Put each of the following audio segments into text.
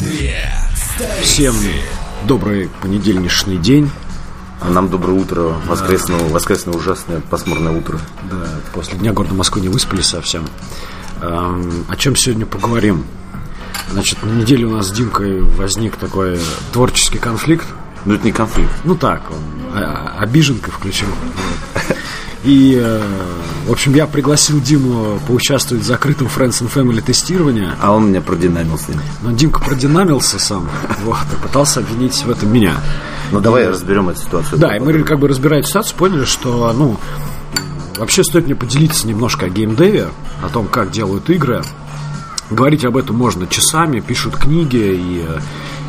Две Всем добрый понедельничный день. А нам доброе утро, воскресное, воскресное ужасное пасмурное утро. Да, после дня города Москвы не выспались совсем. Эм, о чем сегодня поговорим? Значит, на неделе у нас с Димкой возник такой творческий конфликт. Ну это не конфликт. Ну так, он а- обиженка включил. И, э, в общем, я пригласил Диму поучаствовать в закрытом Friends and Family тестировании. А он меня продинамился. Но Димка продинамился сам, вот, и пытался обвинить в этом меня. Ну давай разберем эту ситуацию. Да, и мы как бы разбирая эту ситуацию, поняли, что, ну, вообще стоит мне поделиться немножко о геймдеве, о том, как делают игры. Говорить об этом можно часами, пишут книги, и, э,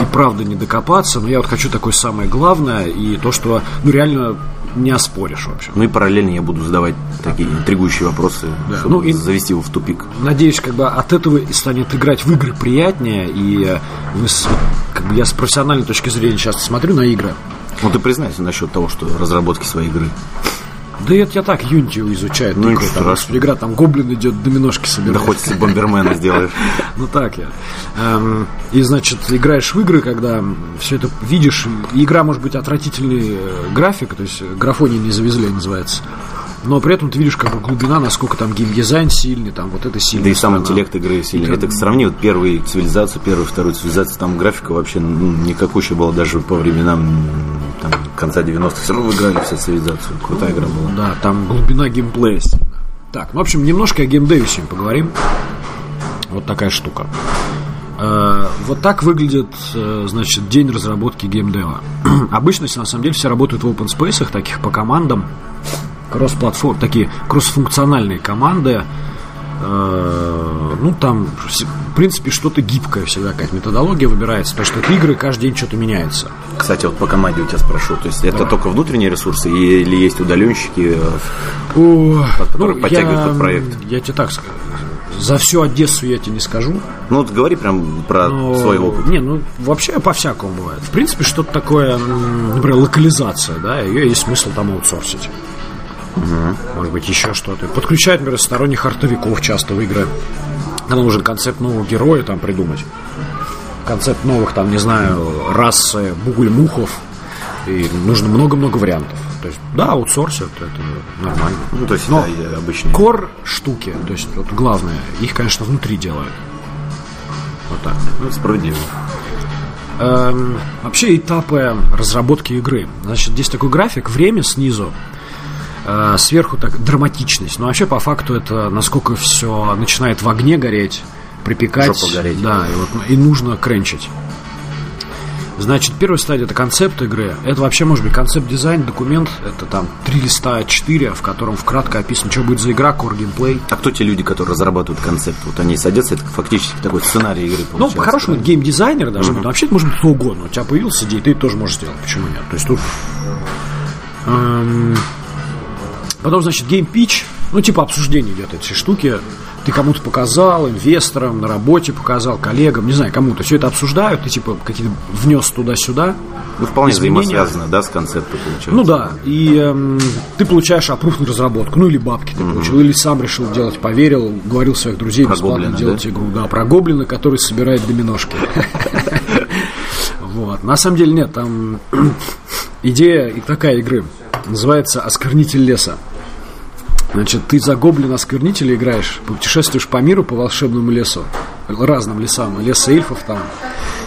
и правда не докопаться, но я вот хочу такое самое главное, и то, что, ну, реально не оспоришь, в общем. Ну и параллельно я буду задавать такие интригующие вопросы, чтобы Ну и- завести его в тупик. Надеюсь, как бы от этого и станет играть в игры приятнее, и э, мы с- как бы я с профессиональной точки зрения часто смотрю на игры, Ну ты признайся насчет того, что разработки своей игры. Да это я так Unity изучаю, Ну, ничего там, страшного. игра, там гоблин идет, доминошки Да собирает. хоть если бомбермена сделаешь. Ну так я. Эм, и значит, играешь в игры, когда все это видишь. Игра может быть отвратительный э, график, то есть графоний не завезли, называется. Но при этом ты видишь как бы глубина, насколько там геймдизайн сильный, там вот это сильно. Да и сам интеллект игры сильный. Это сравни вот первую цивилизацию, первую, вторую цивилизацию, там графика вообще ну, никакущая была даже по временам там, конца 90-х. Все равно выиграли все цивилизацию. Крутая игра была. Да, там глубина геймплея. сильная. Так, ну, в общем, немножко о геймдеве сегодня поговорим. Вот такая штука. Э, Вот так выглядит, э, значит, день разработки геймдева. Обычно, на самом деле, все работают в open space, таких по командам, кросс-платформ, такие кроссфункциональные команды. Э, Ну, там, в принципе, что-то гибкое всегда, какая-то методология выбирается, потому что игры, каждый день что-то меняется. Кстати, вот по команде у тебя спрошу, то есть это только внутренние ресурсы или есть удаленщики? э, О, которые подтягивают под проект. Я тебе так скажу. За всю Одессу я тебе не скажу. Ну вот говори прям про но- свой опыт. Не, ну вообще по-всякому бывает. В принципе, что-то такое, например, локализация, да, ее есть смысл там аутсорсить. Может быть, еще что-то. Подключать, например, сторонних артовиков часто в игры. Когда нужен концепт нового героя там придумать. Концепт новых, там, не знаю, расы бугуль-мухов. И нужно много-много вариантов. То есть, да, аутсорсят, это нормально. Ну, то есть Но это обычные. Кор штуки, то есть вот главное, их, конечно, внутри делают. Вот так. Ну, справедливо. Эм, вообще этапы разработки игры. Значит, здесь такой график, время снизу, э, сверху так драматичность. Но вообще по факту это насколько все начинает в огне гореть, припекать. Жопа гореть. Да, и, вот, и нужно кренчить. Значит, первая стадия это концепт игры. Это вообще может быть концепт-дизайн, документ. Это там три листа А4, в котором вкратко описано, что будет за игра, core геймплей. А кто те люди, которые разрабатывают концепт? Вот они садятся, это фактически такой сценарий игры Ну, получается. по-хорошему, да? геймдизайнер даже, быть. вообще это может быть кто угодно. У тебя появилась идея, ты тоже можешь сделать. Почему нет? То есть тут... эм, Потом, значит, game pitch, ну, типа обсуждение идет эти штуки. Ты кому-то показал, инвесторам, на работе показал, коллегам, не знаю, кому-то. Все это обсуждают, ты, типа, какие-то внес туда-сюда. Ну, вполне изменения. взаимосвязано, да, с концептом получается. Ну да, и эм, ты получаешь approve на разработку, ну или бабки ты получил, или сам решил делать, поверил, уговорил своих друзей Про бесплатно гоблина, делать да? игру. Да, про гоблина, который собирает доминошки. Вот. На самом деле нет, там идея и такая игры называется «Осквернитель леса». Значит, ты за гоблина-осквернителя играешь, путешествуешь по миру, по волшебному лесу, разным лесам, лес эльфов там,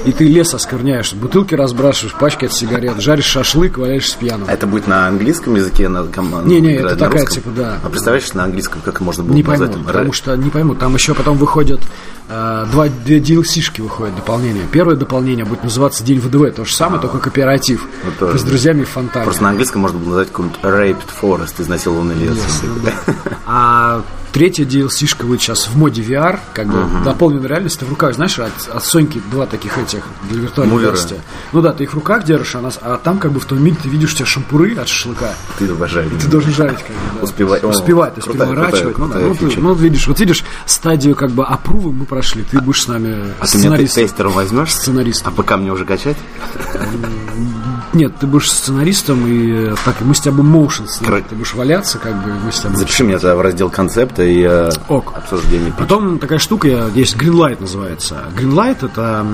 и ты лес оскверняешь, бутылки разбрасываешь, пачки от сигарет, жаришь шашлык, валяешься пьяным. А это будет на английском языке? На, ком- Не-не, играть это на такая, русском? типа, да. А представляешь, на английском как можно было Не назвать? пойму, там? потому что не пойму. Там еще потом выходят два две DLC-шки выходят дополнения. Первое дополнение будет называться День ВДВ, то же самое, только кооператив. Ну, Ты с да. друзьями в фонтане. Просто на английском можно было назвать какой-нибудь Raped Forest, изнасилованный лес. А третья DLC-шка будет сейчас в моде VR, как бы дополненная реальность. Ты в руках, знаешь, от, от Соньки два таких этих для виртуальной Мувера. реальности. Ну да, ты их в руках держишь, а, нас, а там как бы в том мире ты видишь у тебя шампуры от шашлыка. Ты обожаешь. Ты должен жарить как бы, да. Успевать. Успевать, то есть переворачивать. ну, да, ну, ты- ну, видишь, вот видишь, стадию как бы опрува мы прошли. Ты будешь с нами А ты меня сценаристом. тестером возьмешь? Сценаристом. А ПК мне уже качать? Нет, ты будешь сценаристом, и так, мы с тебя будем моушен Кра- Ты будешь валяться, как бы, мы с тобой... Запиши меня тогда в раздел концепта и э, Ок. обсуждение. Потом такая штука есть, Greenlight называется. Greenlight это,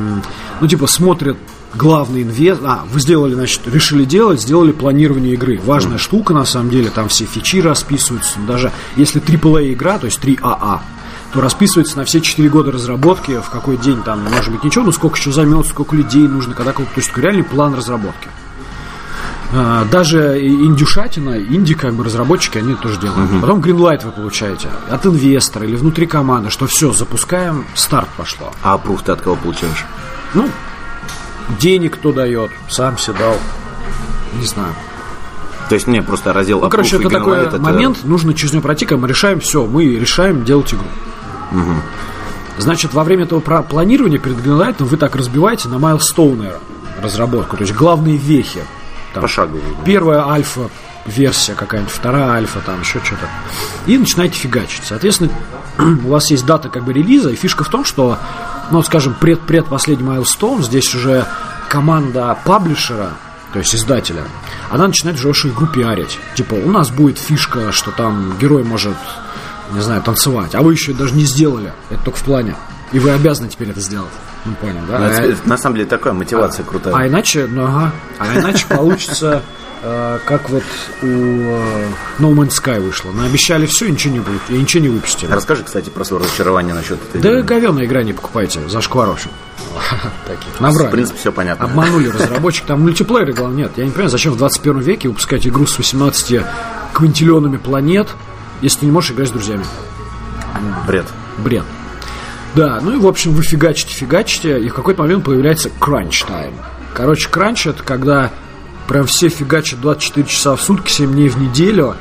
ну, типа, смотрят главный инвестор. А, вы сделали, значит, решили делать, сделали планирование игры. Важная штука, на самом деле, там все фичи расписываются. Даже если AAA игра, то есть 3AA, то расписывается на все 4 года разработки, в какой день там, может быть, ничего, но сколько еще займет, сколько людей нужно, когда, то есть такой реальный план разработки. А, Даже индюшатина, инди как бы разработчики, они тоже делают. Потом Greenlight вы получаете от инвестора или внутри команды, что все, запускаем, старт пошло. А пруф ты от кого получаешь? Ну, денег кто дает, сам себе дал. Не знаю. То есть, не, просто раздел Ну, короче, это такой это- момент, нужно через него пройти, когда мы решаем все, мы решаем делать игру. Значит, во время этого планирования перед Greenlight вы так разбиваете на майлстоуны разработку, то есть главные вехи. Там, Пошагово. Первая альфа версия какая-нибудь, вторая альфа, там еще что-то. И начинаете фигачить. Соответственно, у вас есть дата как бы релиза, и фишка в том, что, ну, скажем, пред-пред последний майлстоун, здесь уже команда паблишера, то есть издателя, она начинает уже вашу игру пиарить. Типа, у нас будет фишка, что там герой может, не знаю, танцевать, а вы еще даже не сделали. Это только в плане. И вы обязаны теперь это сделать. Ну, понял, да? Ну, это- А- это на самом деле такая мотивация крутая. а иначе, ну ага, а иначе получится, э, как вот у э, No Man's Sky вышло. Наобещали все, и ничего не будет, и ничего не выпустили. Расскажи, кстати, про свое разочарование насчет этой Да игры. говёная игра не покупайте, зашквар, в общем. Таких, В набрали. принципе, все понятно. Обманули разработчик, там мультиплеера, главное, нет. Я не понимаю, зачем в 21 веке выпускать игру с 18 квинтиллионами планет, если ты не можешь играть с друзьями. Бред. Бред. Да, ну и, в общем, вы фигачите, фигачите, и в какой-то момент появляется кранч тайм. Короче, кранч это когда прям все фигачат 24 часа в сутки, 7 дней в неделю.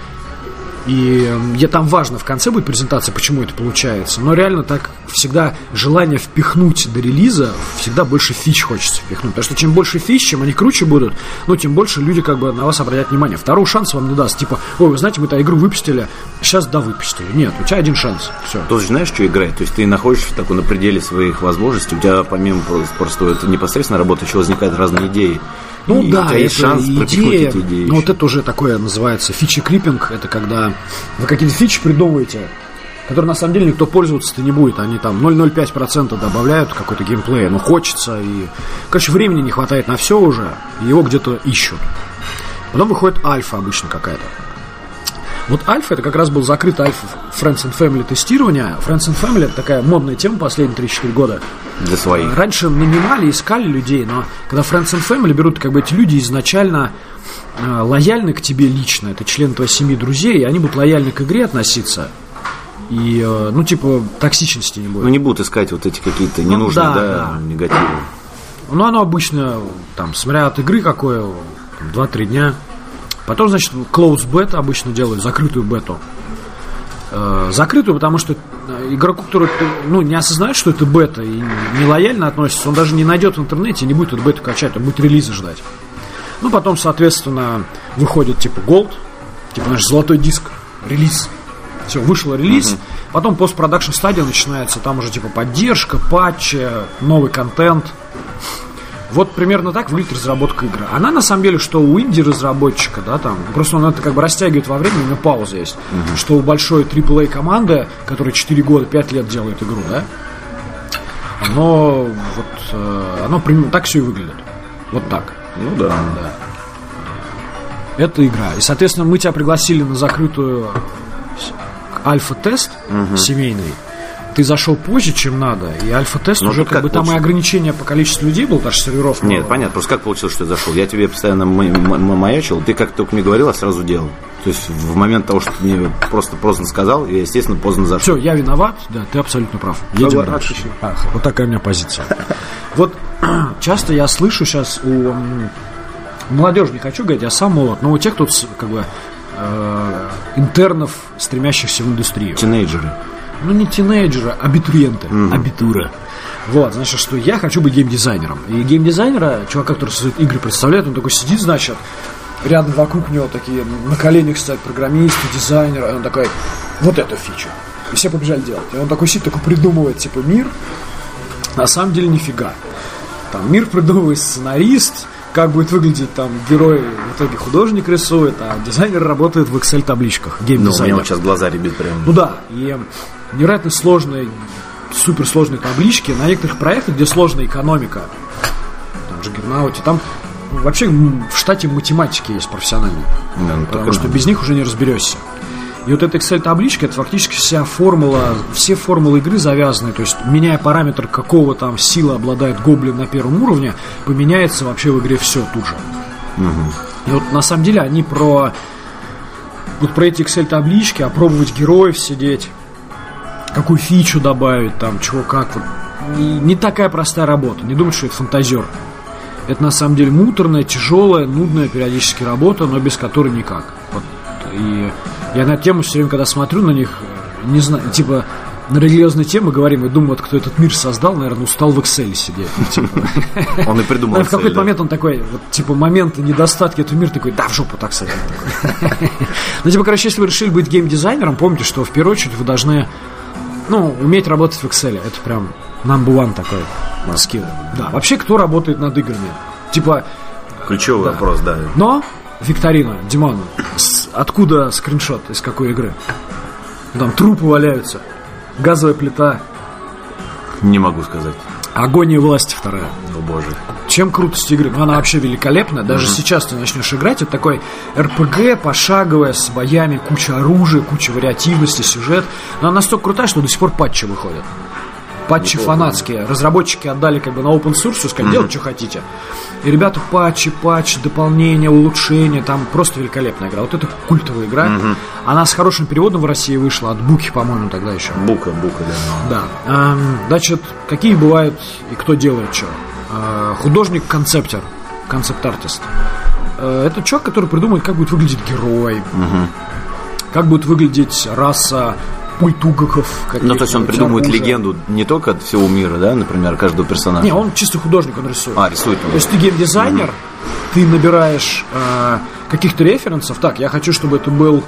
И я там важно в конце будет презентация, почему это получается. Но реально так всегда желание впихнуть до релиза, всегда больше фич хочется впихнуть. Потому что чем больше фич, чем они круче будут, ну, тем больше люди как бы на вас обратят внимание. Второго шанса вам не даст. Типа, ой, вы знаете, мы эту игру выпустили, сейчас да, выпустили. Нет, у тебя один шанс. Все. Ты же знаешь, что играть? То есть ты находишься в такой на пределе своих возможностей, у тебя помимо просто, просто это непосредственно работы еще возникают разные идеи. Ну И да, это шанс идея. эти идеи. Ну вот это уже такое называется фичи крипинг. Это когда вы какие-то фичи придумываете, которые на самом деле никто пользоваться-то не будет. Они там 0,05% добавляют какой-то геймплей. Ну хочется и... Короче, времени не хватает на все уже. И его где-то ищут. Потом выходит альфа обычно какая-то. Вот альфа это как раз был закрыт альфа Friends and Family тестирование. Friends and Family это такая модная тема последние 3-4 года. Для своих. Раньше нанимали, искали людей, но когда Friends and Family берут, как бы эти люди изначально э, лояльны к тебе лично, это член твоей семьи, друзей, и они будут лояльны к игре относиться. И, э, ну, типа, токсичности не Ну будет. не будут искать вот эти какие-то ненужные, да, да, да. негативы. Ну, оно обычно, там, смотря от игры какое, там, 2-3 дня. Потом, значит, close beta обычно делают, закрытую бету. Э, закрытую, потому что э, игроку, который ну, не осознает, что это бета и не лояльно относится, он даже не найдет в интернете и не будет эту бету качать, он будет релиза ждать. Ну, потом, соответственно, выходит типа Gold, типа наш золотой диск, релиз. Все, вышел релиз. Потом постпродакшн стадия начинается, там уже типа поддержка, патчи, новый контент. Вот примерно так выглядит разработка игры. Она на самом деле, что у инди-разработчика, да, там, просто он это как бы растягивает во времени, у него пауза есть. Что у большой AAA команды, которая 4 года, 5 лет делает игру, да, оно вот, э, оно примерно так все и выглядит. Вот так. Ну да. Это игра. И, соответственно, мы тебя пригласили на закрытую альфа-тест семейный. Ты зашел позже, чем надо, и альфа-тест Ну, уже как как бы там и ограничение по количеству людей было, даже серверов Нет, мало. понятно, просто как получилось, что я зашел? Я тебе постоянно маячил, ты как только мне говорил, я сразу делал. То есть в момент того, что ты мне просто поздно сказал, я, естественно, поздно зашел. Все, я виноват, да, ты абсолютно прав. Едем дальше. А, вот такая у меня позиция. Вот часто я слышу сейчас у молодежи, не хочу говорить, я сам молод, но у тех, кто как бы э, интернов, стремящихся в индустрию. Тинейджеры. Ну, не тинейджеры, а абитуриенты. Абитура. Вот, значит, что я хочу быть геймдизайнером. И геймдизайнера, чувака, который создает игры, представляет, он такой сидит, значит, рядом вокруг него такие на коленях стоят программисты, дизайнеры, и он такой, вот эту фичу. И все побежали делать. И он такой сидит, такой придумывает, типа, мир. На самом деле нифига. Там мир придумывает сценарист, как будет выглядеть там герой, в итоге художник рисует, а дизайнер работает в Excel-табличках. Ну, у меня Гейм-дизайнер. вот сейчас глаза ребят прям. Ну да, и невероятно сложные, суперсложные таблички на некоторых проектах, где сложная экономика, там же Гернауте, там вообще в штате математики есть профессиональные, Да, ну, потому что без них уже не разберешься. И вот эта Excel-табличка, это фактически вся формула, все формулы игры завязаны, то есть меняя параметр, какого там сила обладает гоблин на первом уровне, поменяется вообще в игре все тут же. И вот на самом деле они про вот про эти Excel-таблички, опробовать героев сидеть, какую фичу добавить, там, чего как. Вот. И не такая простая работа. Не думать, что это фантазер. Это на самом деле муторная, тяжелая, нудная периодически работа, но без которой никак. Вот. И я на эту тему все время, когда смотрю на них, не знаю, типа на религиозные темы говорим и думаю, вот кто этот мир создал, наверное, устал в Excel сидеть. Ну, типа. Он и придумал в какой-то момент он такой, вот, типа, моменты недостатки этого мира такой, да, в жопу так садит. Ну, типа, короче, если вы решили быть геймдизайнером, помните, что в первую очередь вы должны, ну, уметь работать в Excel. Это прям number one такой скилл. Да, вообще, кто работает над играми? Типа, Ключевой вопрос, да. но, Викторина, Диман, с- откуда скриншот, из какой игры? Там трупы валяются, газовая плита, Не могу сказать. агония власти вторая. О боже. Чем крутость игры? Ну, она вообще великолепна. Даже сейчас ты начнешь играть, это такой РПГ, пошаговая, с боями, куча оружия, куча вариативности, сюжет. Но она настолько крутая, что до сих пор патчи выходят. Патчи фанатские. Разработчики отдали как бы на open source, сказали, делать, что хотите. И ребята патчи, патчи, дополнения, улучшения, там просто великолепная игра. Вот это культовая игра. Она с хорошим переводом в России вышла, от Буки, по-моему, тогда еще. Бука, бука, да. Да. Эм, значит, какие бывают и кто делает что? Э, художник-концептер, концепт-артист. Э, это человек, который придумает, как будет выглядеть герой, как будет выглядеть раса ультугаков. Ну, то есть он придумывает легенду не только от всего мира, да, например, каждого персонажа. Не, он чисто художник, он рисует. А, рисует он. То есть ты геймдизайнер, ты набираешь э, каких-то референсов. Так, я хочу, чтобы это был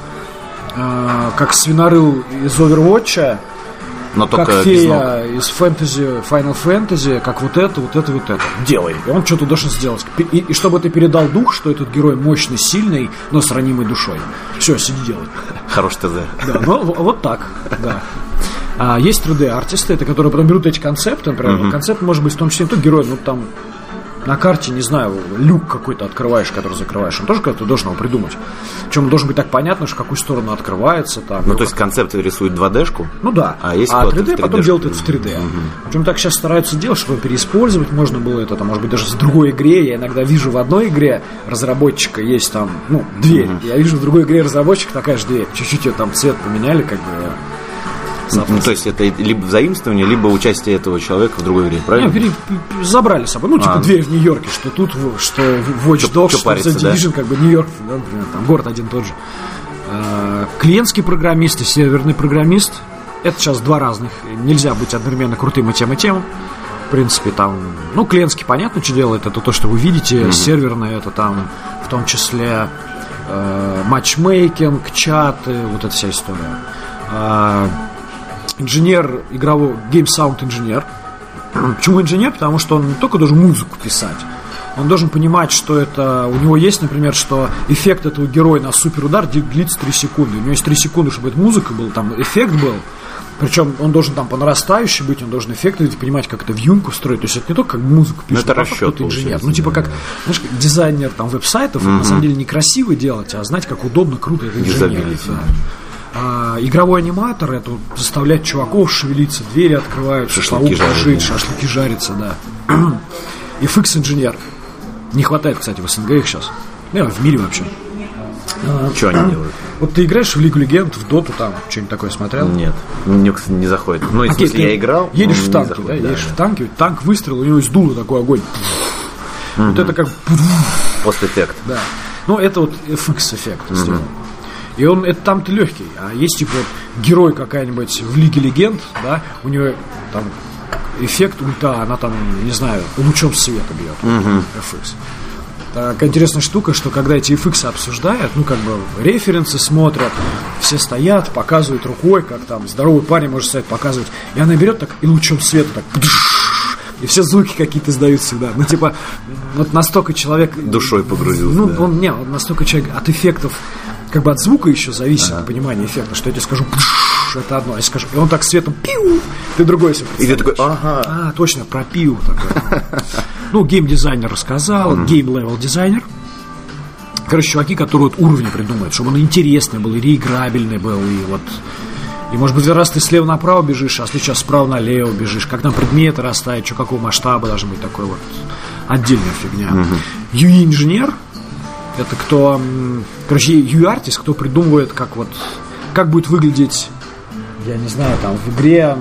э, как свинорыл из Overwatch, Но только как фея из фэнтези, Final Fantasy, как вот это, вот это, вот это. Делай. И он что-то должен сделать. И, и чтобы ты передал дух, что этот герой мощный, сильный, но с ранимой душой. Все, сиди делай. Хороший ТЗ. Да, ну вот так, да. А, есть 3D-артисты, это которые потом берут эти концепты, например, концепт может быть в том числе не только герой, ну там на карте, не знаю, люк какой-то открываешь, который закрываешь, он тоже когда-то должен его придумать. Причем должен быть так понятно, что в какую сторону открывается там. Ну, то есть концепт рисует 2D-шку, Ну да. А есть а кто-то 3D в потом 3D? делает это в 3D. Причем так сейчас стараются делать, чтобы переиспользовать можно было это, там, может быть, даже в другой игре. Я иногда вижу в одной игре разработчика есть там, ну, дверь. Я вижу в другой игре разработчика такая же дверь. Чуть-чуть ее там цвет поменяли, как бы. Ну, то есть это либо заимствование, либо участие этого человека в другой игре, правильно? пере- забрали с собой. Ну, типа А. дверь в Нью-Йорке, что тут, что Watch Dogs, что париться, The да? Division, как бы Нью-Йорк, да, например, там город один тот же. А, Клиентский программист и серверный программист это сейчас два разных. Нельзя быть одновременно крутым и тем, и тем. В принципе, там, ну, клиентский понятно, что делает. Это то, что вы видите. Серверный это там, в том числе, э, матчмейкинг, чаты, вот эта вся история. А, инженер игровой, Game Sound инженер. Почему инженер? Потому что он не только должен музыку писать, он должен понимать, что это... У него есть, например, что эффект этого героя на суперудар длится 3 секунды. У него есть 3 секунды, чтобы эта музыка была, там эффект был. Причем он должен там по нарастающей быть, он должен эффекты понимать, как это вьюнку строить. То есть это не только как музыку пишет, это а расчет это инженер. Ну, типа да. как, знаешь, как дизайнер там веб-сайтов, на самом деле не красиво делать, а знать, как удобно, круто это инженер. Да. А, игровой аниматор это вот заставлять чуваков шевелиться, двери открываются, Шашлыки паук да. шашлыки жарятся, да. FX инженер. Не хватает, кстати, в СНГ их сейчас. Ну, в мире вообще. Что они делают? Вот ты играешь в Лигу Легенд, в Доту там, что-нибудь такое смотрел? Нет, мне, кстати, не заходит. Ну, смысле, ты я играл, Едешь в танке, да, заходит, едешь в танке, танк выстрел, у него из дула такой огонь. Вот это как Постэффект. Да. Ну, это вот FX эффект сделан. И он, это там-то легкий. А есть, типа, вот герой какая-нибудь в Лиге Легенд, да, у нее там эффект ульта, она там, не знаю, лучом света бьет. FX. Такая интересная штука, что когда эти FX обсуждают, ну, как бы, референсы смотрят, все стоят, показывают рукой, как там здоровый парень может стоять, показывать, и она берет так и лучом света так и все звуки какие-то издают всегда. Ну, типа, вот настолько человек... Душой погрузился, Ну, да. он, не, он настолько человек от эффектов, как бы от звука еще зависит понимание эффекта, что я тебе скажу, «пш», это одно, я скажу, и он так светом, пиу, ты другой себе И ты такой, ага. а, точно, про пиу такой. Ну, гейм-дизайнер рассказал, гейм-level-дизайнер. Короче, чуваки, которые вот уровни придумают, чтобы он интересный был, и реиграбельный был, и вот... И, может быть, раз ты слева направо бежишь, а сейчас справа налево бежишь, как там предметы расставить, что какого масштаба должен быть такой вот отдельная фигня. UI-инженер это кто, короче, UI artist, кто придумывает, как вот, как будет выглядеть, я не знаю, там, в игре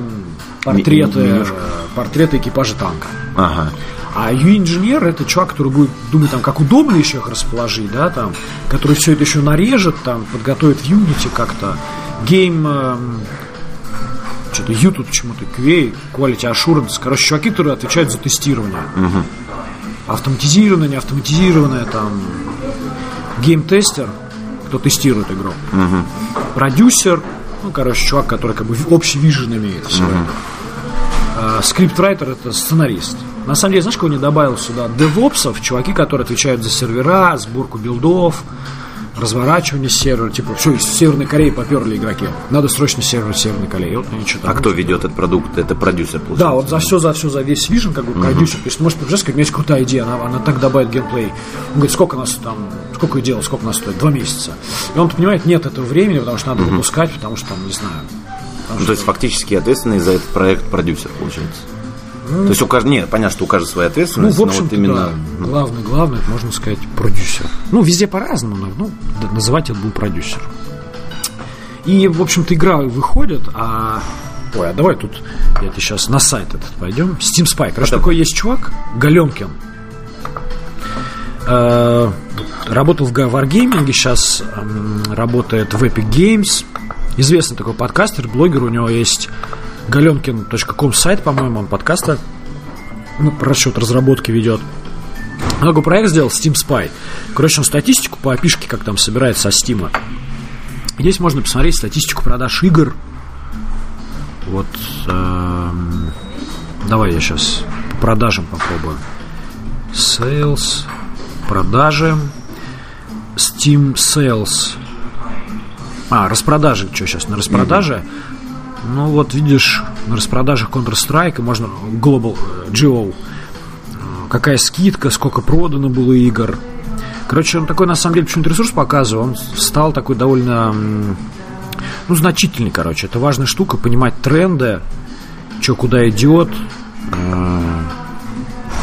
портреты, Ми- э, портреты экипажа танка. Ага. А UI-инженер это чувак, который будет думать, там, как удобно еще их расположить, да, там, который все это еще нарежет, там, подготовит в Unity как-то. Гейм, эм, что-то U тут почему-то, QA, Quality Assurance. Короче, чуваки, которые отвечают за тестирование. Автоматизированное, не автоматизированное, там, гейм-тестер, кто тестирует игру. Продюсер, ну, короче, чувак, который как бы общий vision имеет все это. А, scriptwriter это сценарист. На самом деле, знаешь, кого не добавил сюда? Девопсов, чуваки, которые отвечают за сервера, сборку билдов, разворачивание сервера. Типа, все, из Северной Кореи поперли игроки. Надо срочно сервер Северной Корее. Вот они что-то А кто ведет этот продукт? Это продюсер, получается. да, вот за все, за все, за весь vision, как бы продюсер. То есть, может, представляешь, как у меня есть крутая идея, она, она так добавит геймплей. Он говорит, сколько нас там, сколько дело, сколько нас стоит? Два месяца. И он понимает, нет этого времени, потому что надо выпускать, потому что там, не знаю. Ну, то есть фактически ответственный за этот проект продюсер, получается. То есть у каждого, нет, понятно, что у каждого своя Ну, ответственность, в но общем вот именно... да. главный, главный, это, можно сказать, продюсер. Ну, везде по-разному, но ну, называть это был продюсер. И, в общем-то, игра выходит, а... Ой, а давай тут, я тебе сейчас на сайт этот пойдем. Steam Spy. Короче, такой есть чувак, Галенкин. Э, Работал в Wargaming, сейчас работает в Epic Games. Известный такой подкастер, блогер, у него есть galenkin.com сайт, по-моему, он подкасты ну, расчет разработки ведет. Такой проект сделал Steam Spy. Короче, он статистику по опишке, как там собирает со Steam. Здесь можно посмотреть статистику продаж игр. Вот. эм, давай я сейчас по продажам попробую. Sales. Продажи. Steam Sales. А, распродажи. Что сейчас? На распродаже? Ну, вот видишь, на распродажах Counter-Strike можно Global э, Geo. э, Какая скидка, сколько продано было игр. Короче, он такой, на самом деле, почему-то ресурс показывал. Он стал такой довольно, ну, значительный, короче. Это важная штука, понимать тренды, что куда идет, э,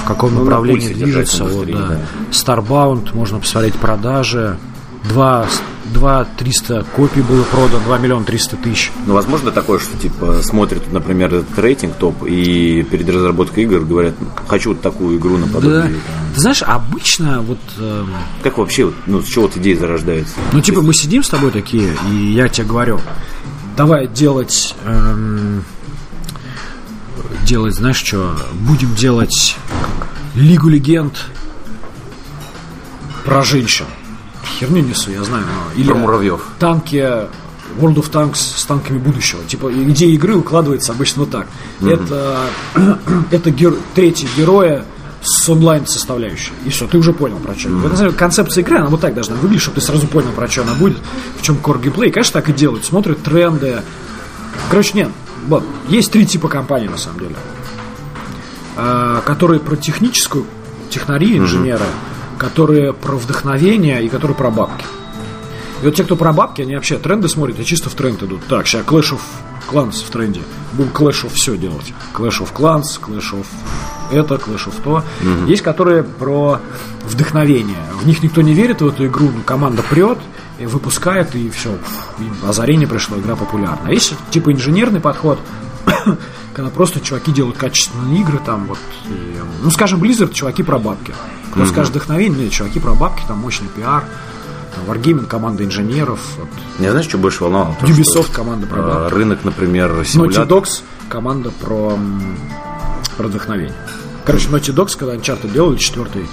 в каком Ну, на направлении движется. Вот, да. Starbound, можно посмотреть продажи. 2, 2 300 копий было продано, 2 миллиона 300 тысяч. Ну, возможно такое, что, типа, смотрят, например, этот рейтинг топ, и перед разработкой игр говорят, хочу вот такую игру Да. наподобие. там. Ты знаешь, обычно вот... эм, Как вообще, ну, с чего вот идея зарождается? Ну, типа, мы сидим с тобой такие, и я тебе говорю, давай делать... эм, делать, знаешь что, будем делать Лигу Легенд про женщин. Херню несу, я знаю, но... Или Про муравьев. танки World of Tanks с танками будущего. Типа, идея игры укладывается обычно вот так. Это, это гер- третий героя с онлайн составляющей. И все, ты уже понял про что. Вот, на самом деле, концепция игры, она вот так должна выглядеть, чтобы ты сразу понял, про что она будет, в чем core геймплей. Конечно, так и делают. Смотрят тренды. Короче, нет. Вот, есть три типа компаний, на самом деле. А, которые про техническую, технари, инженеры, которые про вдохновение и которые про бабки. И вот те, кто про бабки, они вообще тренды смотрят и чисто в тренд идут. Так, сейчас Clash of Clans в тренде. Будем Clash of все делать. Clash of Clans, Clash of это, Clash of то. Есть, которые про вдохновение. В них никто не верит в эту игру, но команда прет, и выпускает, и все. Озарение пришло, игра популярна. А есть типа инженерный подход, когда просто чуваки делают качественные игры, там вот, и, ну, скажем, Blizzard, чуваки про бабки. Кто скажет вдохновение, нет, чуваки про бабки, там мощный пиар, Wargaming, команда инженеров, вот, Я знаешь, что больше волновало? То, Ubisoft, что, команда про э, бабки. Рынок, например, Naughty симулятор. Dogs, команда про, про вдохновение. Короче, Naughty Dogs, когда Uncharted делали четвертый,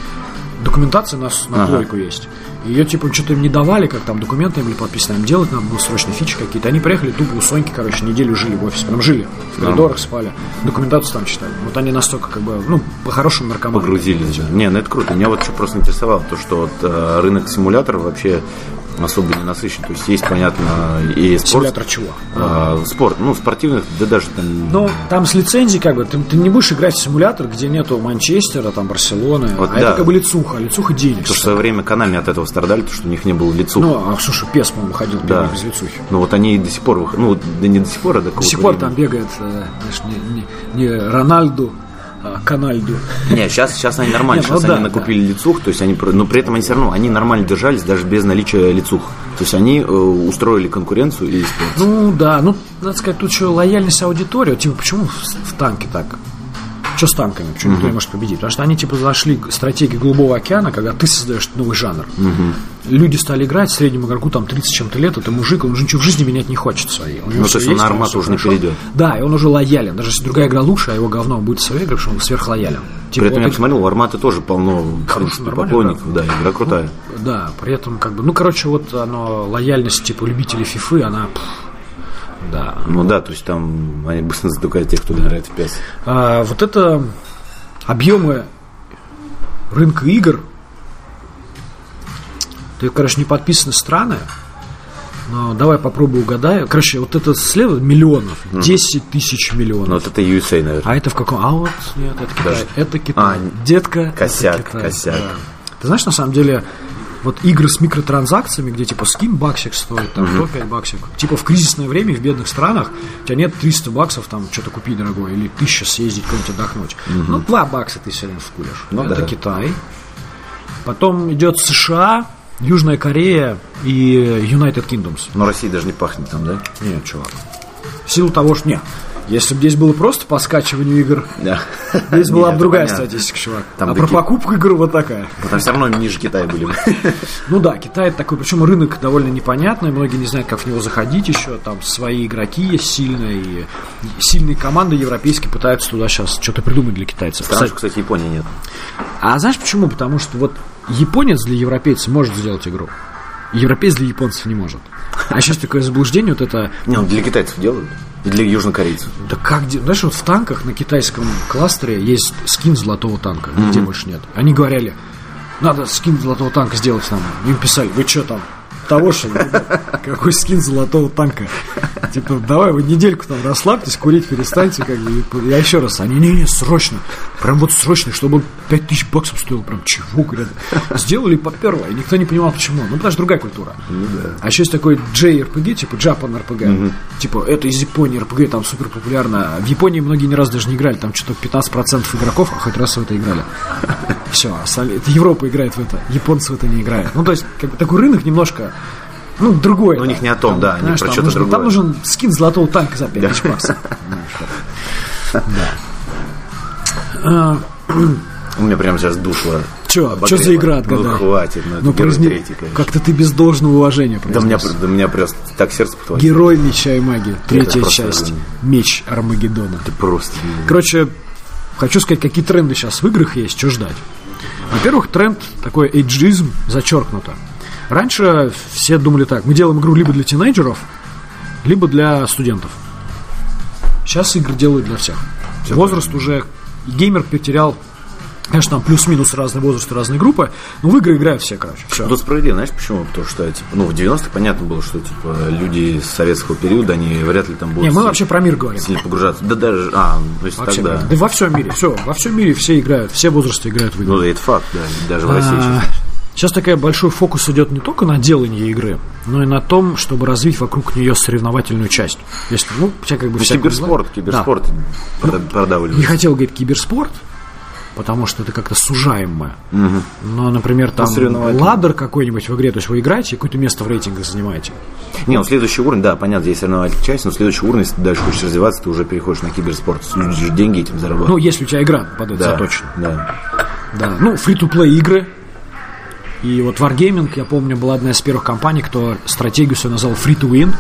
документация на, с- на Ага. плойку есть. Ее, типа, что-то им не давали, как там документы им были подписаны, им делать надо было срочно фичи какие-то. Они приехали тупо у Соньки, короче, неделю жили в офисе. Прям жили, в коридорах спали, документацию там читали. Вот они настолько, как бы, ну, по-хорошему наркоманы. Погрузились. Да. Не, ну это круто. Меня вот что просто интересовало, то, что вот э, рынок симуляторов вообще особо не насыщен. То есть есть, понятно, и спорт. Симулятор чего? А, спорт, ну, спортивных, да даже там... Ну, там с лицензией, как бы, ты, ты не будешь играть в симулятор, где нету Манчестера, там, Барселоны, Вот а да. это как бы лицуха, лицуха денег. Потому что в свое время Канами от этого страдали, то, что у них не было лицух. Ну, а слушай, Пес, по-моему, выходил первый Да. без лицухи. Ну вот они и до сих пор выходят. Ну, да не до сих пор, а до До сих пор там бегает, э, знаешь, не, не- не Рональду, а Канальду. Не, сейчас, сейчас они нормально, Не, ну сейчас да, они накупили лицух, то есть они, но при этом они все равно, они нормально держались даже без наличия лицух. То есть они э, устроили конкуренцию и. Ну да, ну надо сказать, тут еще лояльность аудитории. Типа, почему в, в танке так? Что с танками? Почему никто не может победить? Потому что они типа зашли стратегии Голубого океана, когда ты создаешь новый жанр. Люди стали играть, среднему игроку там 30 чем-то лет, это мужик, он уже ничего в жизни менять не хочет. У него Ну, то есть он на армату уже не перейдет. Да, и он уже лоялен. Даже если другая игра лучше, а его говно будет своей потому что он сверхлоялен. Типа, При этом вот я посмотрел, у Арматы тоже полно нормально, поклонников, да, игра крутая. Да, при этом как бы, ну, короче, вот оно, лояльность типа любителей фифы, она, пф, да. Ну да, то есть там они быстро затыкают тех, кто играет в PES. А, вот это объемы рынка игр, ты, короче, не подписаны страны, но давай попробую угадаю. Короче, вот это слева миллионов, 10 тысяч миллионов. Ну вот это USA, наверное. А это в каком? А вот нет, это Китай. Даже- Это Китай. А, Детка. это косяк, Китай. косяк. Да. Ты знаешь, на самом деле, вот игры с микротранзакциями, где типа скин баксик стоит, там 105 баксик. Типа в кризисное время в бедных странах у тебя нет 300 баксов там что-то купить дорогое или 1000 съездить куда-нибудь отдохнуть. Ну, 2 бакса ты все равно вкуришь. Ну Это да. Китай. Потом идет США, Южная Корея и United Kingdoms. Но Россия даже не пахнет там, да? Нет, чувак. В силу того, что... Не, если бы здесь было просто по скачиванию игр, Да. Здесь была бы другая понятно. статистика, чувак. Там а про покупку игр вот такая. Там все равно ниже Китая были. Ну да, Китай такой, причем рынок довольно непонятный, многие не знают, как в него заходить еще, там свои игроки есть сильные, и сильные команды европейские пытаются туда сейчас что-то придумать для китайцев. Странно, Кстати, кстати, Японии нет. а знаешь почему? Потому что вот японец для европейца может сделать игру, европеец для японцев не может. А сейчас такое заблуждение, вот это Не, ну для китайцев делают. Для южнокорейцев. Да как, де- знаешь, вот в танках на китайском кластере есть скин золотого танка, где больше нет. Они говорили, надо скин золотого танка сделать нам. Им писали, вы что там, того что ли? Какой скин золотого танка? Типа, давай вы недельку там расслабьтесь, курить перестаньте, как бы. Я еще раз, они, не-не, срочно, прям вот срочно, чтобы он 5000 баксов стоил, прям чего, говорят. Сделали и поперло, и никто не понимал, почему. Ну, потому что другая культура. А еще есть такой JRPG, типа Japan RPG. Типа, это из Японии RPG, там супер популярно. В Японии многие ни разу даже не играли, там что-то 15% игроков а хоть раз в это играли. Все, это Европа играет в это, японцы в это не играют. Ну, то есть, как бы такой рынок немножко, ну, другой. Ну, у них не о том, да, они про там что-то другое. Там нужен скин золотого танка за 5000 баксов. Знаешь, вот. У меня прямо сейчас душло. Че, что за игра отгадай? Ну, хватит, ну, это Ну, произне- третий. Как-то ты без должного уважения Да у меня, произнес. да меня просто так сердце потворило. Герой меча и магии. Третья просто часть. Меч Армагеддона. Просто. Короче, хочу сказать, какие тренды сейчас в играх есть, что ждать. Во-первых, тренд такой эйджизм зачеркнуто. Раньше все думали так, мы делаем игру либо для тинейджеров, либо для студентов. Сейчас игры делают для всех. Возраст уже... Геймер потерял... Конечно, там плюс-минус разный возраст и разные группы, но в игры играют все, короче. Все. Тут справедливо, знаешь почему? Потому что, типа, ну, в 90-х понятно было, что, типа, люди с советского периода, они вряд ли там будут Не, мы сильно- вообще про мир говорим. сильно погружаться. Да даже, а, то есть Вообще, тогда. да. во всем мире, все, во всем мире все играют, все возрасты играют в игры. Ну, да, это факт, да, даже в России А, сейчас. Сейчас такая большой фокус идет не только на делание игры, но и на том, чтобы развить вокруг нее соревновательную часть. Если, ну, тебя как бы Ну, всякое киберспорт, киберспорт Да. продавливает. Не хотел говорить киберспорт, потому что это как-то сужаемое. Но, например, там ладер какой-нибудь в игре, то есть вы играете какое-то место в рейтингах занимаете. Не, ну следующий уровень, да, понятно, есть соревновательная часть, но следующий уровень, если ты дальше хочешь развиваться, ты уже переходишь на киберспорт. Деньги этим Ну, зарабатывают. если у тебя игра под это да, заточена. да. Да, ну, фри-то-плей игры. И вот Wargaming, я помню, была одна из первых компаний, кто стратегию свою назвал free-to-win,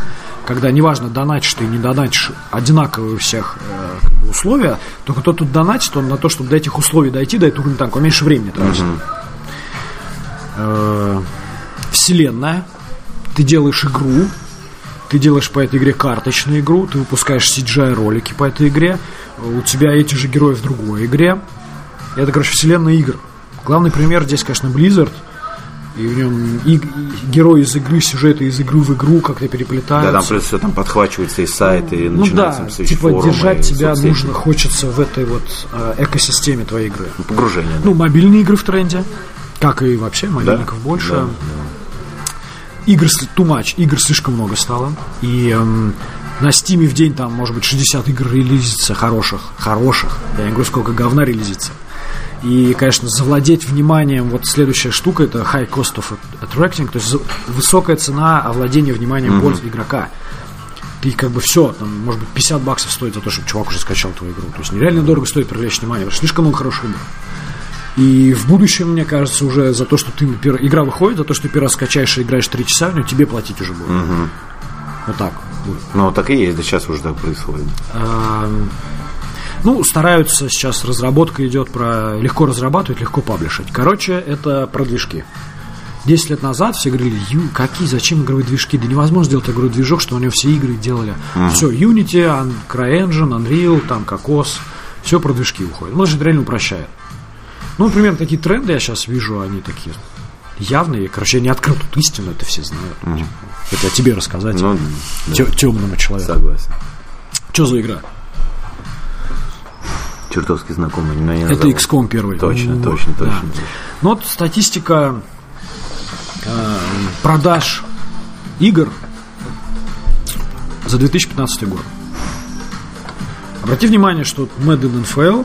когда неважно, донатишь ты, не донатишь, одинаковые у всех э, как бы условия, только кто тут донатит, он на то, чтобы до этих условий дойти, до этого уровня танка, он меньше времени тратит. Э, вселенная, ты делаешь игру, ты делаешь по этой игре карточную игру, ты выпускаешь CGI-ролики по этой игре, у тебя эти же герои в другой игре. Это, короче, вселенная игр. Главный пример здесь, конечно, Blizzard. И в нем и, и герои из игры, сюжеты из игры в игру как-то переплетаются. Да, там плюс все там подхвачивается из сайта и ну да, начинается типа форумы, держать и тебя соцсети. нужно, хочется в этой вот э, экосистеме твоей игры. Погружение. да. Ну, мобильные игры в тренде, как и вообще, мобильников больше. Да, Игр с- too much, игр слишком много стало. И эм, на Стиме в день там, может быть, 60 игр релизится хороших. Хороших. Я не говорю, сколько говна релизится. И, конечно, завладеть вниманием, вот следующая штука, это high cost of attracting, то есть высокая цена овладения вниманием пользы игрока. Ты как бы все, там, может быть, 50 баксов стоит за то, чтобы чувак уже скачал твою игру. То есть нереально дорого стоит привлечь внимание, слишком много хороших игр. И в будущем, мне кажется, уже за то, что ты игра выходит, за то, что ты первый раз скачаешь и играешь 3 часа нее, тебе платить уже будет. Вот так будет. Ну, так и есть, да сейчас уже так происходит. Ам, Ну, стараются сейчас, разработка идет про легко разрабатывать, легко паблишить. Короче, это про движки. 10 лет назад все говорили, Ю, какие, зачем игровые движки? Да невозможно сделать игровой движок, что у него все игры делали. Все, Unity, Un- CryEngine, Unreal, там, Кокос, все про движки уходит. Ну, это же реально упрощает. Ну, например, такие тренды я сейчас вижу, они такие явные. Короче, я не открыл тут истину, это все знают. Это я тебе рассказать, Ну, да, темному человеку. согласен. Что за игра? Чертовски знакомый, но не Это. XCOM первый. Точно, Ну, точно, да. точно. Ну вот статистика э, продаж игр за 2015 год. Обрати внимание, что Madden NFL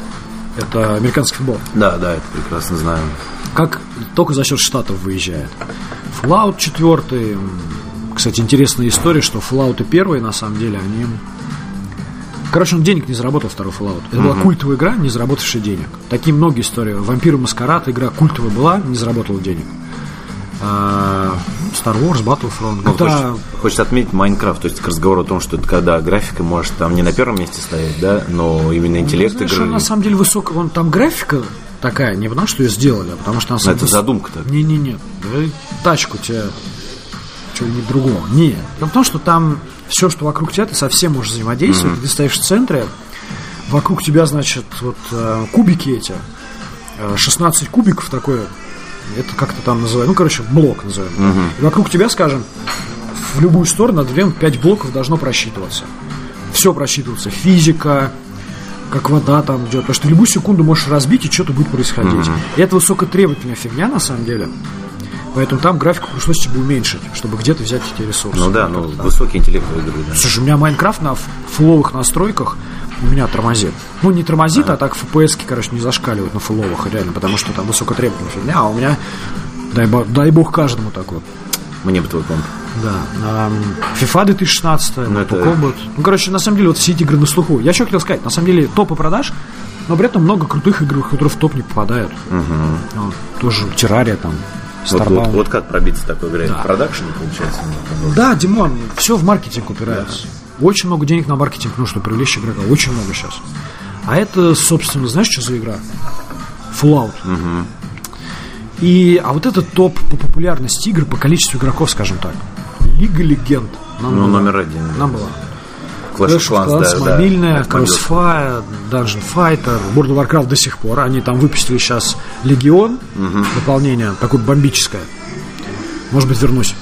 это американский футбол. Да, да, это прекрасно знаю. Как только за счет штатов выезжает. Fallout 4. м, Кстати, интересная история, что Fallout и первые, на самом деле, они... Короче, он денег не заработал, второй Fallout. Это была культовая игра, не заработавшая денег. Такие многие истории. Вампир Маскарад, игра культовая была, не заработала денег. А, Star Wars, Battlefront, Ну, GTA, хочется, хочется отметить Майнкрафт, то есть к разговору о том, что это когда графика может там не на первом месте стоять, да, но именно интеллект Знаешь, игры. он на самом деле высокая, вон там графика такая, не потому что ее сделали, а потому что она Ну, это задумка так. Не-не-не, тачку тебе чего-нибудь другого. Не, том, что там все, что вокруг тебя, ты совсем можешь взаимодействовать, ты стоишь в центре, вокруг тебя, значит, вот э, кубики эти, э, 16 кубиков такое, это как-то там называют, ну, короче, блок называем. И вокруг тебя, скажем, в любую сторону одновременно 5 блоков должно просчитываться. Все просчитывается. Физика, как вода там идет. Потому что ты любую секунду можешь разбить, и что-то будет происходить. И это высокотребовательная фигня, на самом деле. Поэтому там графику пришлось тебе уменьшить, чтобы где-то взять эти ресурсы. Ну да, ну высокий интеллект в игры, да. Слушай, у меня Майнкрафт на фуловых настройках у меня тормозит. Ну, не тормозит, а, так FPS, короче, не зашкаливают на фуловых, реально, потому что там высокотребовательная фигня, а у меня, дай, бо- дай бог каждому такой. Мне бы твой комп. Да. FIFA 2016, Ну, это- Kombat. Ну, короче, на самом деле, вот все эти игры на слуху. Я еще хотел сказать, на самом деле, топы продаж, но при этом много крутых игр, которые в топ не попадают. Ну, тоже Террария там, Вот, вот, Starbound. вот как пробиться такой игрой? Да. В продакшене, получается? Да, Димон, все в маркетинг упирается. Очень много денег на маркетинг нужно привлечь игрока. Очень много сейчас. А это, собственно, знаешь, что за игра? Fallout. И, а вот это топ по популярности игр, по количеству игроков, скажем так. Лига Легенд. Нам Ну, была. номер один. да. Нам была. Clash of Clans, да, да. мобильная, мобилка. Crossfire, Dungeon Fighter, World of Warcraft до сих пор. Они там выпустили сейчас Легион, дополнение, такое бомбическое. Может быть, вернусь.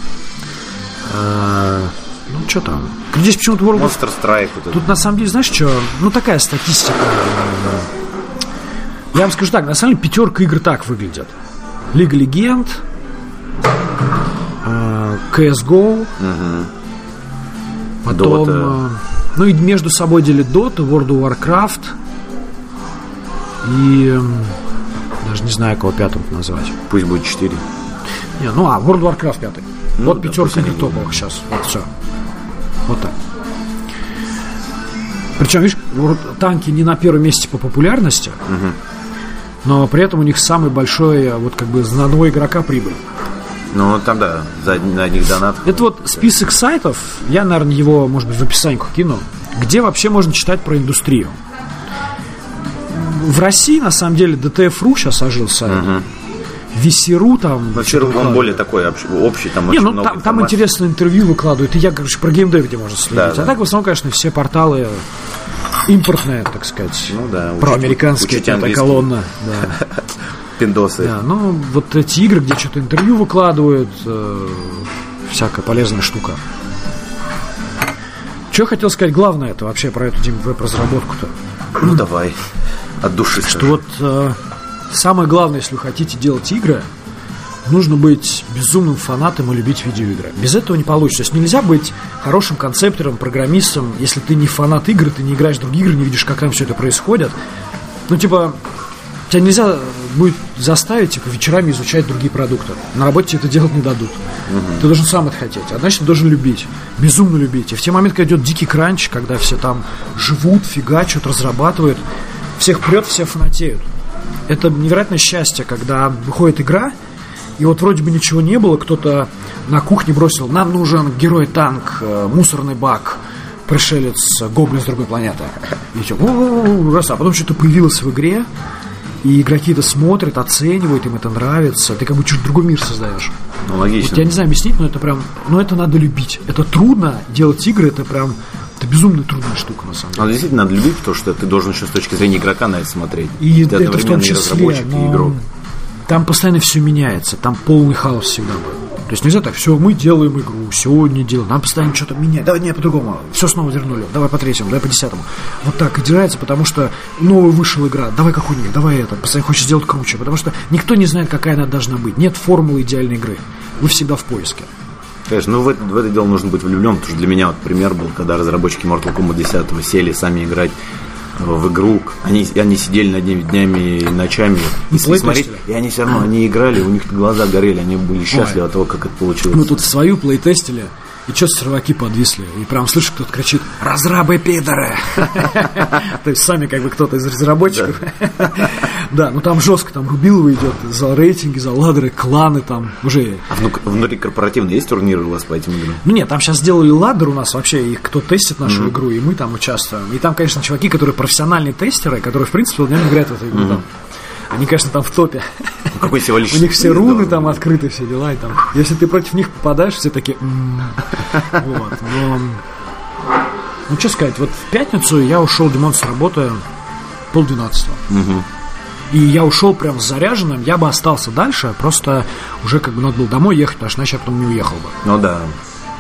А, ну, что там? Здесь почему-то World Monster Strike. Вот. Тут на самом деле, знаешь, что? Ну, такая статистика. Я вам скажу так, на самом деле пятерка игр так выглядят. Лига Легенд, э, CSGO, потом... Dota. Э, Ну и между собой делят Dota, World of Warcraft и... Даже не знаю, кого пятым назвать. Пусть будет 4. Не, ну а, World of Warcraft пятый. Ну вот да, пятерка игр топовых сейчас. Вот все. Вот так. Причем, видишь, танки не на первом месте по популярности, но при этом у них самый большой, а, вот как бы на одного игрока прибыль. Ну, там, да, за на одних донатах. Это вот список сайтов, я, наверное, его, может быть, в описании кину, где вообще можно читать про индустрию. В России, на самом деле, DTF.ru сейчас ожил сайт. Весеру там... Вчера он более такой общий, там Не, ну там, там интересное интервью выкладывают, и я, короче, про геймдев, где можно следить. Да, а да. так, в основном, конечно, все порталы импортные, так сказать. Ну да. Про американские это колонна. Да. Пиндосы. Да, ну вот эти игры, где что-то интервью выкладывают, э, всякая полезная штука. Что хотел сказать главное это вообще про эту веб-разработку-то? Ну давай, от души. Что скажи. вот э, самое главное, если вы хотите делать игры, нужно быть безумным фанатом и любить видеоигры. Без этого не получится. То есть нельзя быть хорошим концептором, программистом, если ты не фанат игры, ты не играешь в другие игры, не видишь, как там все это происходит. Ну, типа, тебя нельзя будет заставить типа, вечерами изучать другие продукты. На работе тебе это делать не дадут. Угу. Ты должен сам это хотеть. А значит, ты должен любить. Безумно любить. И в те моменты, когда идет дикий кранч, когда все там живут, фигачат, разрабатывают, всех прет, все фанатеют. Это невероятное счастье, когда выходит игра, и вот вроде бы ничего не было, кто-то на кухне бросил, нам нужен герой-танк, э, мусорный бак, пришелец, гоблин с другой планеты. И все, раз, а потом что-то появилось в игре, и игроки это смотрят, оценивают, им это нравится. Ты как бы чуть другой мир создаешь. Ну, логично. Вот я не знаю объяснить, но это прям, ну это надо любить. Это трудно, делать игры, это прям, это безумно трудная штука, на самом деле. Но действительно надо любить, потому что ты должен еще с точки зрения игрока на это смотреть. И ты это в том числе, и разработчик, и игрок. Там постоянно все меняется, там полный хаос всегда будет. То есть нельзя так, все, мы делаем игру, сегодня делаем, нам постоянно что-то менять. Давай, не, по-другому, все снова вернули, давай по третьему, давай по десятому. Вот так и держается, потому что новая вышла игра, давай как у них, давай это, постоянно хочешь сделать круче, потому что никто не знает, какая она должна быть. Нет формулы идеальной игры. Вы всегда в поиске. Конечно, ну в это, в это дело нужно быть влюблен, потому что для меня вот пример был, когда разработчики Mortal Kombat 10 сели сами играть в игру. Они, они сидели над ними днями и ночами. И, и смотреть, и они все равно, они играли, у них глаза горели, они были счастливы Ой. от того, как это получилось. Мы тут свою плейтестили, и что серваки подвисли. И прям слышу, кто-то кричит «Разрабы пидоры!» То есть сами как бы кто-то из разработчиков. Да, ну там жестко, там Рубилова идет за рейтинги, за ладеры, кланы там уже. А внутри корпоративно есть турниры у вас по этим играм? Ну нет, там сейчас сделали ладер у нас вообще, их кто тестит нашу игру, и мы там участвуем. И там, конечно, чуваки, которые профессиональные тестеры, которые, в принципе, играют в эту игру. Они, конечно, там в топе. Ну, какой У них все руны там открыты, все дела. И там, если ты против них попадаешь, все такие... Вот. Но... Ну, что сказать, вот в пятницу я ушел, Димон, с работы полдвенадцатого. Угу. И я ушел прям с заряженным, я бы остался дальше, просто уже как бы надо было домой ехать, потому что иначе я потом не уехал бы. Ну да.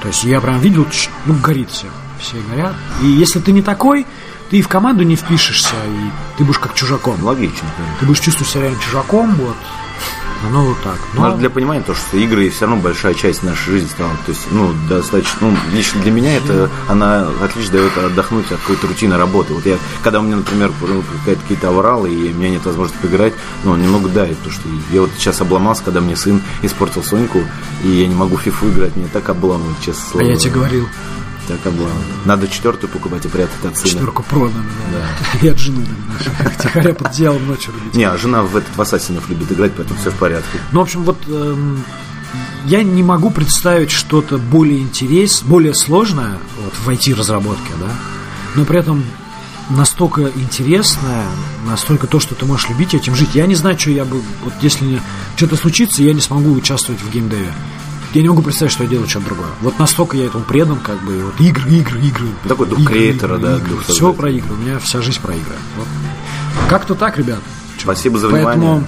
То есть я прям видел, ну, горит все. Все горят. И если ты не такой, ты и в команду не впишешься, и ты будешь как чужаком. Логично. Ты будешь чувствовать себя реально чужаком, вот. Оно вот так. Но... Но для понимания то, что игры все равно большая часть нашей жизни стала. То есть, ну, достаточно, ну, лично для меня это, она отлично дает отдохнуть от какой-то рутины работы. Вот я, когда у меня, например, ну, какие-то авралы, и у меня нет возможности поиграть, ну, немного давит, потому что я вот сейчас обломался, когда мне сын испортил Соньку, и я не могу фифу играть, мне так обламывает, честно слово. А я тебе говорил. Так облом. Надо четвертую покупать и прятать от сына. Четверку продано, да. да. И от жены, да. Тихоря под одеялом ночью. Не, а жена в этот в Ассасинов любит играть, поэтому все в порядке. Ну, в общем, вот эм, я не могу представить что-то более интересное, более сложное вот, в IT-разработке, да, но при этом настолько интересное, настолько то, что ты можешь любить, этим жить. Я не знаю, что я бы, вот если что-то случится, я не смогу участвовать в геймдеве я не могу представить, что я делаю что-то другое. Вот настолько я этому предан, как бы, вот игры, игры, игры. Такой дух креатора, да. Игры. Все про игры, у меня вся жизнь про игры. Вот. Как-то так, ребят. Спасибо за внимание. Поэтому,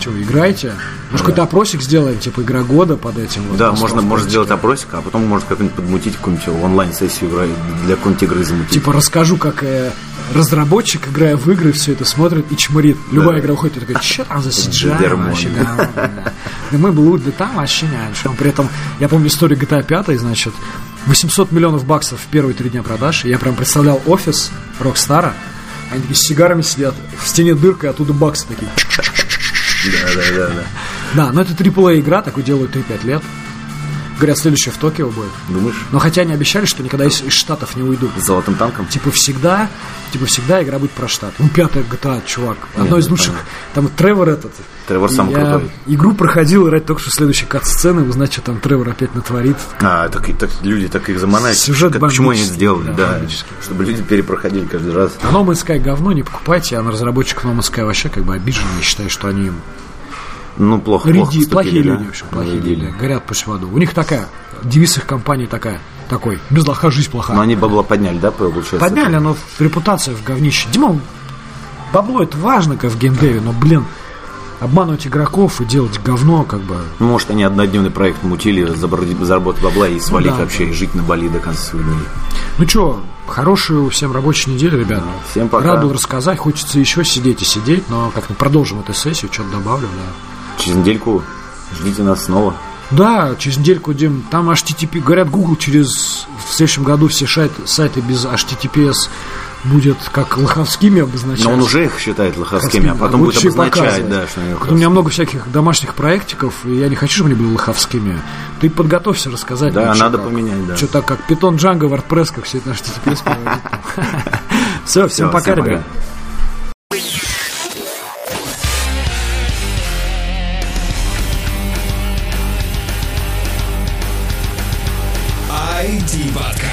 что, играйте? Может, какой-то опросик сделаем, типа игра года под этим. Вот, да, можно, можно сделать опросик, а потом может как-нибудь подмутить какую-нибудь онлайн-сессию для какой-нибудь игры замутить. Типа расскажу, как э, разработчик, играя в игры, все это смотрит и чморит. Любая да. игра уходит и такая, что там за CGI вообще? Да, да. да мы блуды, там вообще не При этом, я помню историю GTA 5, значит, 800 миллионов баксов в первые три дня продаж. Я прям представлял офис Рокстара. Они такие с сигарами сидят, в стене дырка, и оттуда баксы такие. Да, да, да, да. Да, но это AAA игра, такой делают 3-5 лет. Говорят, следующая в Токио будет. Думаешь? Но хотя они обещали, что никогда из, из Штатов не уйдут. С золотым танком? Типа всегда, типа всегда игра будет про Штат. Ну, пятая GTA, чувак. Одно из лучших. Там Тревор этот. Тревор самый я крутой. Игру проходил, играть только что следующей кат-сцены, узнать, что там Тревор опять натворит. А, так, так люди так их заманают. Сюжет как, Почему они сделали, да, да чтобы люди перепроходили каждый раз. А No Man's Sky говно, не покупайте, а на разработчиков No Man's Sky вообще как бы обижены, я считаю, что они Ну, плохо, Риди, плохо плохие поступили, люди, да? в общем, плохие Навредили. люди, горят по всему аду. У них такая, девиз их компании такая, такой, без лоха жизнь плоха. Но они бабла подняли, да, получается? Подняли, но репутация в говнище. Дима, бабло это важно, как в геймдеве, но, блин, обманывать игроков и делать говно, как бы, Ну, Может, они однодневный проект мутили, заработать бабла и свалить да, вообще, и жить на Бали до конца дней. Ну что, хорошую всем рабочей недели, ребят. всем пока. Рад был рассказать, хочется еще сидеть и сидеть, но как-то продолжим эту сессию, что-то добавлю, да. Через недельку ждите нас снова. Да, через недельку, Дим, там HTTP, говорят, Google через, в следующем году все сайты, сайты без HTTPS будет как лоховскими обозначать. Но он уже их считает лоховскими, а потом будет еще и обозначать, показывать. да, что они Вот у меня много всяких домашних проектиков, и я не хочу, чтобы они были лоховскими. Ты подготовься рассказать. Да, мне, надо как. поменять, да. Что так, как Python Django, WordPress, как все это HTTPS. Все, всем пока, всем пока. ребят. Massiva